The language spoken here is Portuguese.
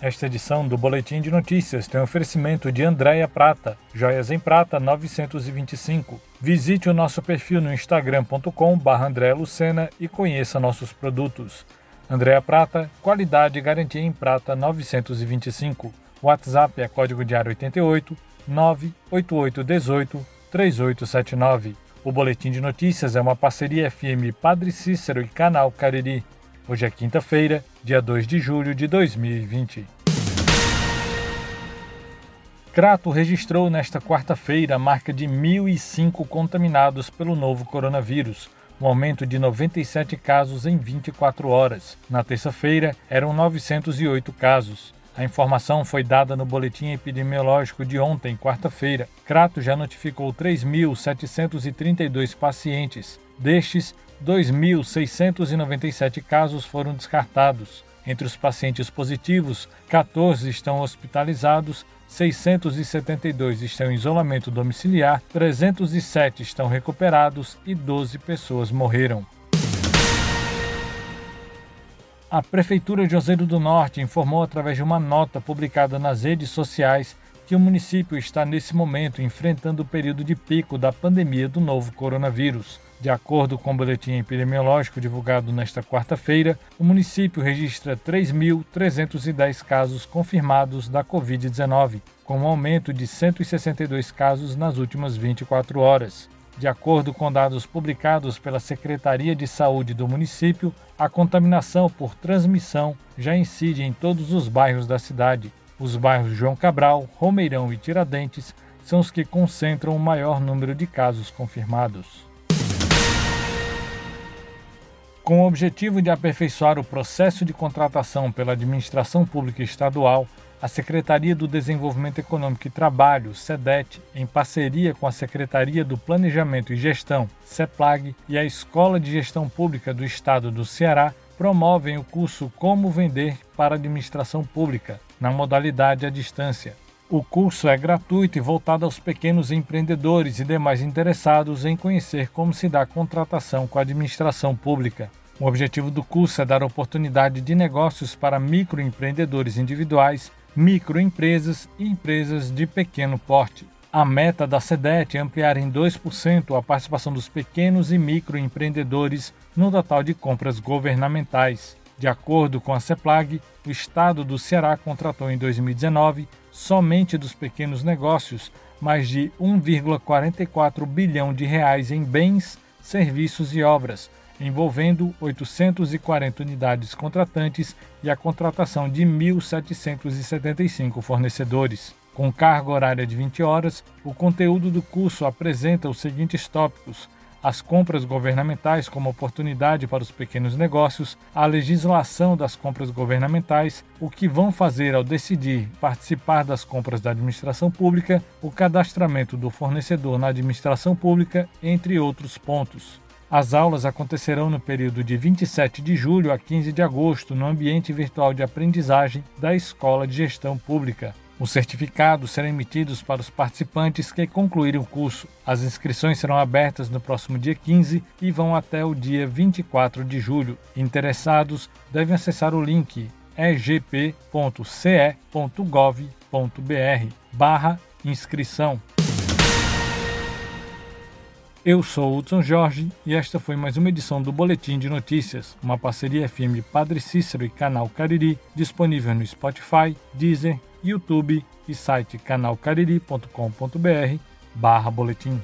Esta edição do Boletim de Notícias tem oferecimento de Andréia Prata, Joias em Prata 925. Visite o nosso perfil no instagram.com.br Andréa Lucena e conheça nossos produtos. Andréa Prata, qualidade e garantia em prata 925. WhatsApp é código diário 88 98818 3879. O Boletim de Notícias é uma parceria FM Padre Cícero e Canal Cariri. Hoje é quinta-feira, dia 2 de julho de 2020. Crato registrou nesta quarta-feira a marca de 1.005 contaminados pelo novo coronavírus, um aumento de 97 casos em 24 horas. Na terça-feira, eram 908 casos. A informação foi dada no boletim epidemiológico de ontem, quarta-feira. Crato já notificou 3.732 pacientes. Destes, 2.697 casos foram descartados. Entre os pacientes positivos, 14 estão hospitalizados, 672 estão em isolamento domiciliar, 307 estão recuperados e 12 pessoas morreram. A Prefeitura de Ozeiro do Norte informou através de uma nota publicada nas redes sociais que o município está nesse momento enfrentando o período de pico da pandemia do novo coronavírus. De acordo com o boletim epidemiológico divulgado nesta quarta-feira, o município registra 3.310 casos confirmados da Covid-19, com um aumento de 162 casos nas últimas 24 horas. De acordo com dados publicados pela Secretaria de Saúde do município, a contaminação por transmissão já incide em todos os bairros da cidade. Os bairros João Cabral, Romeirão e Tiradentes são os que concentram o maior número de casos confirmados. Com o objetivo de aperfeiçoar o processo de contratação pela administração pública estadual, a Secretaria do Desenvolvimento Econômico e Trabalho, SEDET, em parceria com a Secretaria do Planejamento e Gestão, CEPLAG, e a Escola de Gestão Pública do Estado do Ceará, promovem o curso Como Vender para Administração Pública, na modalidade à distância. O curso é gratuito e voltado aos pequenos empreendedores e demais interessados em conhecer como se dá a contratação com a administração pública. O objetivo do curso é dar oportunidade de negócios para microempreendedores individuais microempresas e empresas de pequeno porte. A meta da SEDET é ampliar em 2% a participação dos pequenos e microempreendedores no total de compras governamentais. De acordo com a CEPLAG, o Estado do Ceará contratou em 2019, somente dos pequenos negócios, mais de 1,44 bilhão de reais em bens, serviços e obras, envolvendo 840 unidades contratantes e a contratação de 1.775 fornecedores. Com carga horária de 20 horas, o conteúdo do curso apresenta os seguintes tópicos: as compras governamentais como oportunidade para os pequenos negócios, a legislação das compras governamentais, o que vão fazer ao decidir participar das compras da administração pública, o cadastramento do fornecedor na administração pública, entre outros pontos. As aulas acontecerão no período de 27 de julho a 15 de agosto no ambiente virtual de aprendizagem da Escola de Gestão Pública. Os certificados serão emitidos para os participantes que concluírem o curso. As inscrições serão abertas no próximo dia 15 e vão até o dia 24 de julho. Interessados devem acessar o link egp.ce.gov.br barra inscrição. Eu sou Hudson Jorge e esta foi mais uma edição do Boletim de Notícias, uma parceria FM Padre Cícero e Canal Cariri, disponível no Spotify, Deezer, YouTube e site canalcariri.com.br barra boletim.